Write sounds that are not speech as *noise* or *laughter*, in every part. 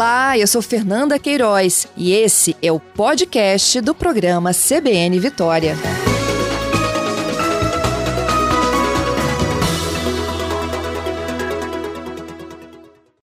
Olá, eu sou Fernanda Queiroz e esse é o podcast do programa CBN Vitória.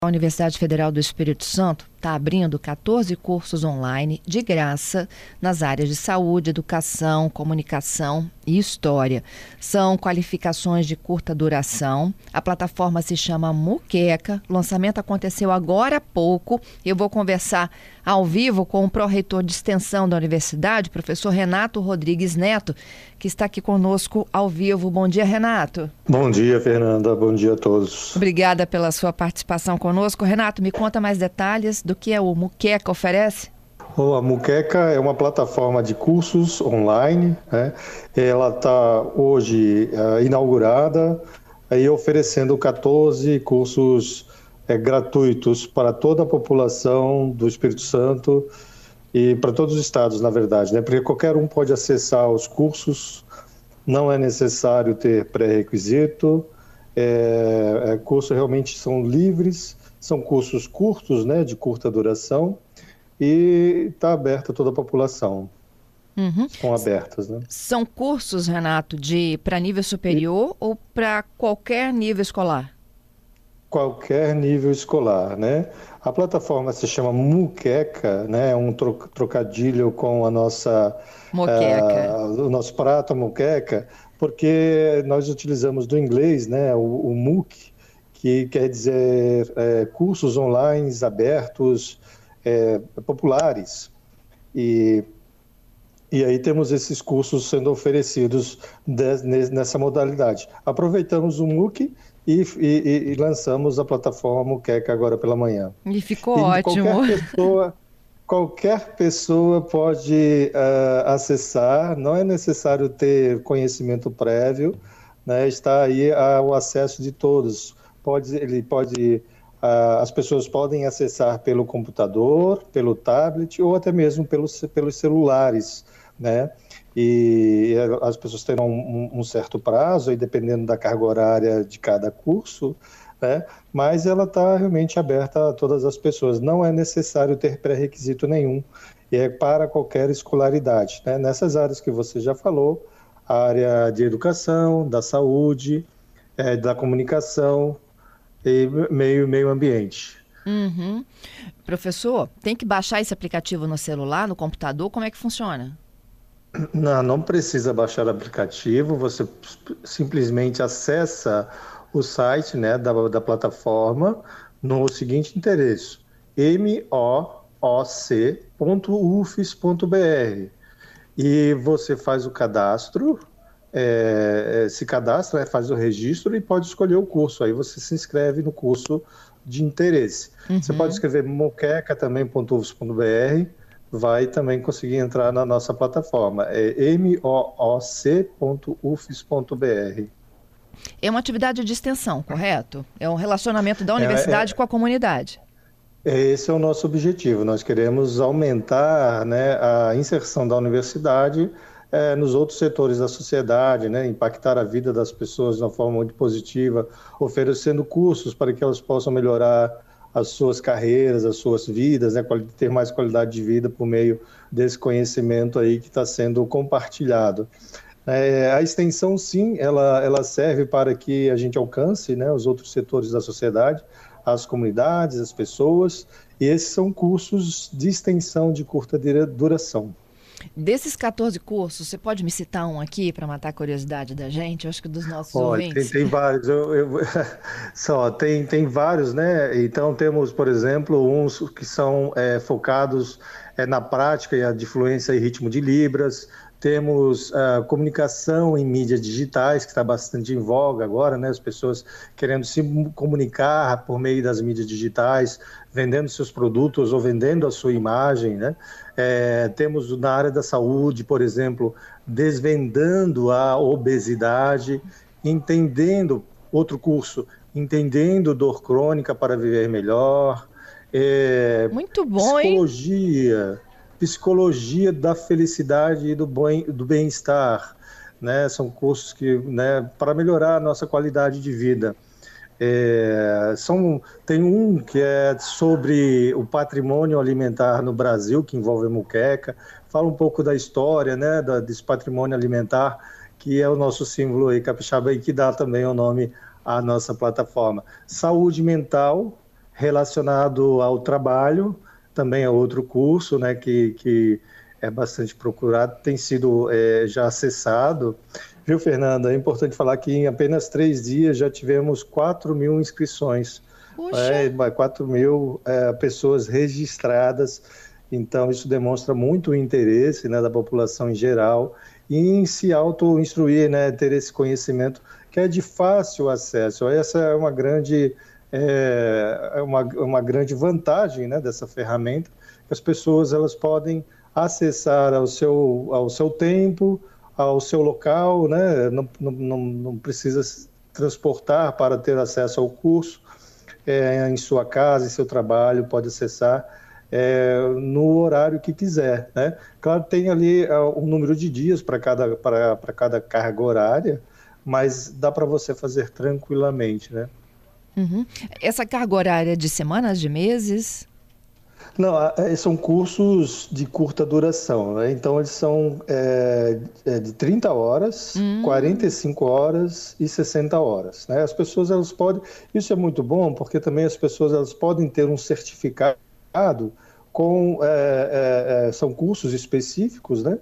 A Universidade Federal do Espírito Santo está abrindo 14 cursos online de graça nas áreas de saúde, educação, comunicação e história. São qualificações de curta duração. A plataforma se chama Muqueca. O lançamento aconteceu agora há pouco. Eu vou conversar ao vivo com o pró-reitor de extensão da universidade, professor Renato Rodrigues Neto, que está aqui conosco ao vivo. Bom dia, Renato. Bom dia, Fernanda. Bom dia a todos. Obrigada pela sua participação conosco. Renato, me conta mais detalhes do que é o Muqueca oferece? A Muqueca é uma plataforma de cursos online. Né? Ela está hoje uh, inaugurada e oferecendo 14 cursos é, gratuitos para toda a população do Espírito Santo e para todos os estados, na verdade, né? porque qualquer um pode acessar os cursos, não é necessário ter pré-requisito, é, é, cursos realmente são livres são cursos curtos, né, de curta duração, e está aberto a toda a população. Uhum. Estão abertas, né? São cursos, Renato, de para nível superior e... ou para qualquer nível escolar? Qualquer nível escolar, né? A plataforma se chama Muqueca, né? É um trocadilho com a nossa Moqueca. Uh, o nosso prato muqueca, porque nós utilizamos do inglês, né? O, o MOOC, que quer dizer é, cursos online abertos, é, populares. E, e aí temos esses cursos sendo oferecidos de, nessa modalidade. Aproveitamos o MOOC e, e, e, lançamos a plataforma Muqueca agora pela manhã. E ficou e ótimo. Qualquer *laughs* pessoa, qualquer pessoa pode uh, acessar, não é necessário ter conhecimento prévio, né? está aí uh, o acesso de todos pode, ele pode, uh, as pessoas podem acessar pelo computador, pelo tablet ou até mesmo pelos, pelos celulares, né? E as pessoas terão um, um certo prazo, aí dependendo da carga horária de cada curso, né? Mas ela está realmente aberta a todas as pessoas. Não é necessário ter pré-requisito nenhum. E é para qualquer escolaridade, né? Nessas áreas que você já falou, a área de educação, da saúde, é, da comunicação, e meio, meio ambiente. Uhum. Professor, tem que baixar esse aplicativo no celular, no computador? Como é que funciona? Não, não precisa baixar o aplicativo, você simplesmente acessa o site né, da, da plataforma no seguinte endereço: mooc.ufes.br e você faz o cadastro é, é, se cadastra, né, faz o registro e pode escolher o curso. Aí você se inscreve no curso de interesse. Uhum. Você pode escrever moqueca também.ufs.br, vai também conseguir entrar na nossa plataforma. É mooc.ufs.br. É uma atividade de extensão, correto? É um relacionamento da universidade é, é, com a comunidade. Esse é o nosso objetivo. Nós queremos aumentar né, a inserção da universidade é, nos outros setores da sociedade, né, impactar a vida das pessoas de uma forma muito positiva, oferecendo cursos para que elas possam melhorar as suas carreiras, as suas vidas, né, ter mais qualidade de vida por meio desse conhecimento aí que está sendo compartilhado. É, a extensão, sim, ela, ela serve para que a gente alcance né, os outros setores da sociedade, as comunidades, as pessoas, e esses são cursos de extensão de curta duração. Desses 14 cursos, você pode me citar um aqui para matar a curiosidade da gente? Eu acho que dos nossos Olha, ouvintes. Tem, tem vários. Eu, eu, *laughs* só, tem, tem vários, né? Então temos, por exemplo, uns que são é, focados é, na prática e a de fluência e ritmo de Libras. Temos uh, comunicação em mídias digitais, que está bastante em voga agora, né? As pessoas querendo se comunicar por meio das mídias digitais, vendendo seus produtos ou vendendo a sua imagem, né? É, temos na área da saúde, por exemplo, desvendando a obesidade, entendendo outro curso, entendendo dor crônica para viver melhor. É, Muito bom, psicologia, hein? Psicologia da felicidade e do, bem-estar, né? São cursos que, né, para melhorar a nossa qualidade de vida. É, são, tem um que é sobre o patrimônio alimentar no Brasil, que envolve a muqueca, fala um pouco da história né, da, desse patrimônio alimentar, que é o nosso símbolo aí, capixaba, e que dá também o nome à nossa plataforma. Saúde mental, relacionado ao trabalho, também é outro curso né, que, que é bastante procurado, tem sido é, já acessado. Viu, Fernanda? É importante falar que em apenas três dias já tivemos 4 mil inscrições. É, 4 mil é, pessoas registradas. Então, isso demonstra muito o interesse né, da população em geral em se auto-instruir, né, ter esse conhecimento que é de fácil acesso. Essa é uma grande, é, é uma, uma grande vantagem né, dessa ferramenta, que as pessoas elas podem acessar ao seu, ao seu tempo, ao seu local, né? não, não, não precisa transportar para ter acesso ao curso, é, em sua casa, em seu trabalho, pode acessar é, no horário que quiser. Né? Claro, tem ali uh, um número de dias para cada, cada carga horária, mas dá para você fazer tranquilamente. Né? Uhum. Essa carga horária de semanas, de meses? Não, é, são cursos de curta duração, né? Então eles são é, é de 30 horas, hum. 45 horas e 60 horas. Né? As pessoas elas podem. Isso é muito bom porque também as pessoas elas podem ter um certificado com é, é, é são cursos específicos, né?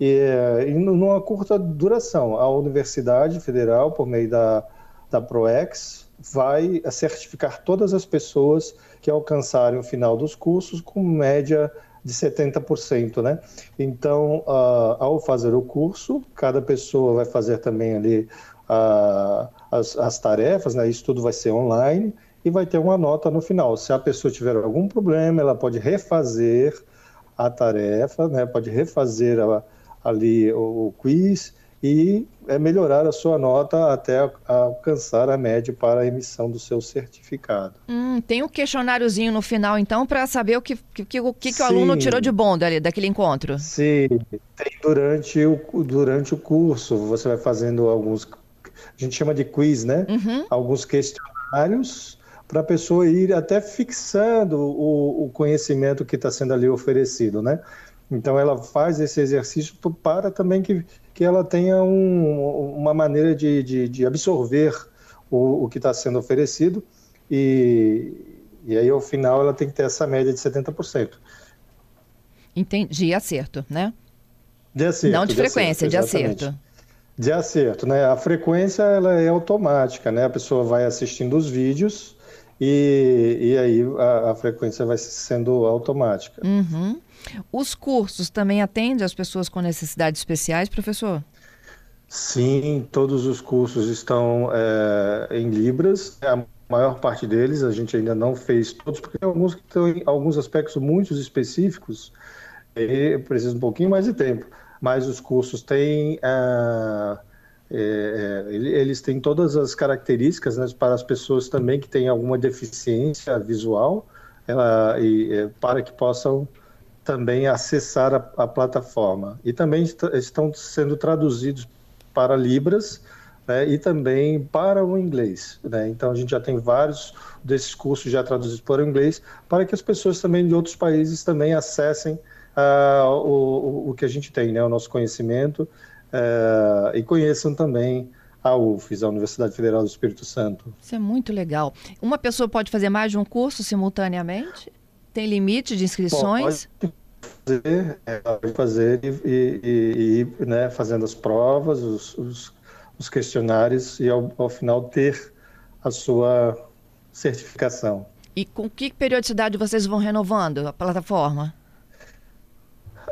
E, e numa curta duração. A Universidade Federal, por meio da, da ProEx, vai certificar todas as pessoas que alcançarem o final dos cursos com média de 70%, né? Então, uh, ao fazer o curso, cada pessoa vai fazer também ali uh, as, as, tarefas, né? Isso tudo vai ser online e vai ter uma nota no final. Se a pessoa tiver algum problema, ela pode refazer a tarefa, né? Pode refazer a, ali o, o quiz e é melhorar a sua nota até alcançar a média para a emissão do seu certificado. Hum, tem um questionáriozinho no final, então, para saber o que, que, que, o, que, que o aluno tirou de bom dali, daquele encontro. Sim, tem durante o, durante o curso. Você vai fazendo alguns. A gente chama de quiz, né? Uhum. Alguns questionários para a pessoa ir até fixando o, o conhecimento que está sendo ali oferecido, né? Então ela faz esse exercício para também que, que ela tenha um, uma maneira de, de, de absorver o, o que está sendo oferecido e, e aí ao final ela tem que ter essa média de 70%. Entendi, acerto, né? De acerto. Não de, de frequência, acerto, de acerto. De acerto, né? A frequência ela é automática, né? A pessoa vai assistindo os vídeos e, e aí a, a frequência vai sendo automática. Uhum. Os cursos também atendem as pessoas com necessidades especiais, professor? Sim, todos os cursos estão é, em Libras. A maior parte deles a gente ainda não fez todos, porque tem alguns que têm alguns aspectos muito específicos e precisa um pouquinho mais de tempo. Mas os cursos têm. É, é, é, eles têm todas as características né, para as pessoas também que têm alguma deficiência visual, ela, e, é, para que possam também acessar a, a plataforma. E também est estão sendo traduzidos para Libras né, e também para o inglês. Né? Então a gente já tem vários desses cursos já traduzidos para o inglês, para que as pessoas também de outros países também acessem uh, o, o que a gente tem, né, o nosso conhecimento uh, e conheçam também a UFES, a Universidade Federal do Espírito Santo. Isso é muito legal. Uma pessoa pode fazer mais de um curso simultaneamente? Tem limite de inscrições? Pode fazer, é, fazer e, e, e né, fazendo as provas, os, os, os questionários e ao, ao final ter a sua certificação. E com que periodicidade vocês vão renovando a plataforma?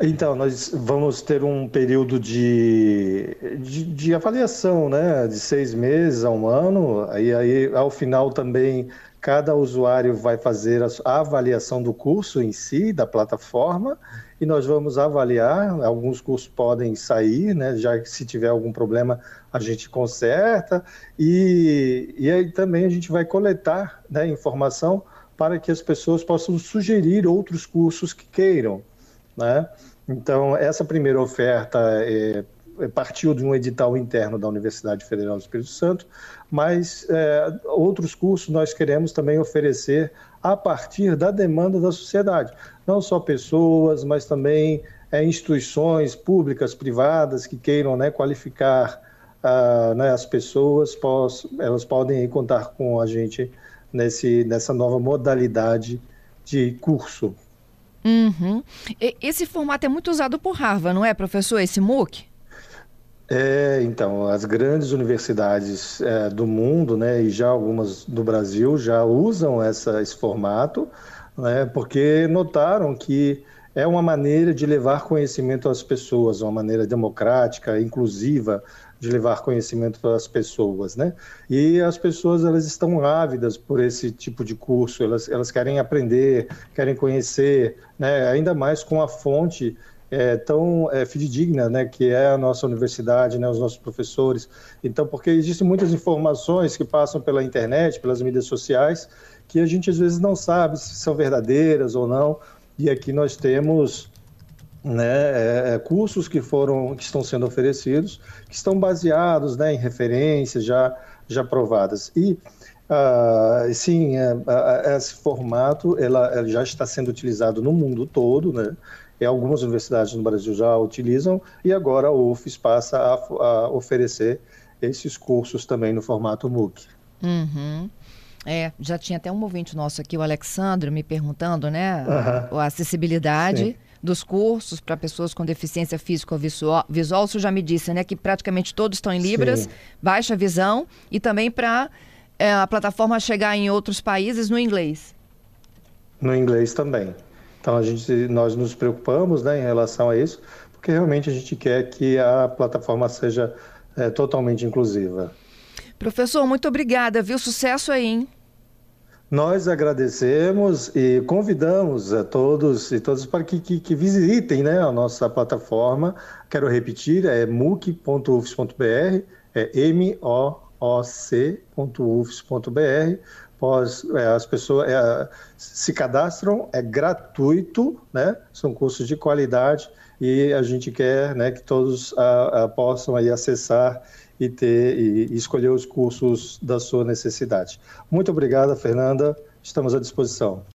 Então, nós vamos ter um período de, de, de, avaliação, né? De seis meses a um ano. Aí, aí, ao final também, cada usuário vai fazer a avaliação do curso em si, da plataforma, e nós vamos avaliar. Alguns cursos podem sair, né? Já que se tiver algum problema, a gente conserta. E, e aí também a gente vai coletar né, informação para que as pessoas possam sugerir outros cursos que queiram, né? Então, essa primeira oferta é, partiu de um edital interno da Universidade Federal do Espírito Santo, mas é, outros cursos nós queremos também oferecer a partir da demanda da sociedade. Não só pessoas, mas também é, instituições públicas, privadas que queiram né, qualificar uh, né, as pessoas, pós, elas podem contar com a gente nesse, nessa nova modalidade de curso. Uhum. Esse formato é muito usado por Harvard, não é, professor, esse MOOC? É, então, as grandes universidades é, do mundo, né, e já algumas do Brasil, já usam essa, esse formato, né, porque notaram que é uma maneira de levar conhecimento às pessoas, uma maneira democrática, inclusiva de levar conhecimento às pessoas, né? E as pessoas elas estão ávidas por esse tipo de curso, elas, elas querem aprender, querem conhecer, né? Ainda mais com a fonte é, tão é, fidedigna, né, que é a nossa universidade, né, os nossos professores. Então, porque existem muitas informações que passam pela internet, pelas mídias sociais, que a gente às vezes não sabe se são verdadeiras ou não. E aqui nós temos né, é, é, cursos que foram que estão sendo oferecidos, que estão baseados né, em referências já, já provadas. E uh, sim, é, é, esse formato ela, ela, já está sendo utilizado no mundo todo, né? E algumas universidades no Brasil já utilizam, e agora a UFES passa a, a oferecer esses cursos também no formato MOOC. Uhum. É, já tinha até um ouvinte nosso aqui, o Alexandre, me perguntando, né, uhum. a, acessibilidade Sim. Dos cursos para pessoas com deficiência física ou visual. visual. O senhor já me disse, né, que praticamente todos estão em Libras, Sim. baixa visão, e também para é, a plataforma chegar em outros países no inglês. No inglês também. Então, a gente, nós nos preocupamos né, em relação a isso, porque realmente a gente quer que a plataforma seja é, totalmente inclusiva. Professor, muito obrigada, viu? Sucesso aí, hein? Nós agradecemos e convidamos a todos e todas para que, que, que visitem né, a nossa plataforma. Quero repetir, é muc.ufs.br, é m-o-o-c.ufs.br. É, as pessoas é, se cadastram, é gratuito, né? são cursos de qualidade e a gente quer né, que todos a, a, possam aí acessar e ter e escolher os cursos da sua necessidade. Muito obrigada, Fernanda. Estamos à disposição.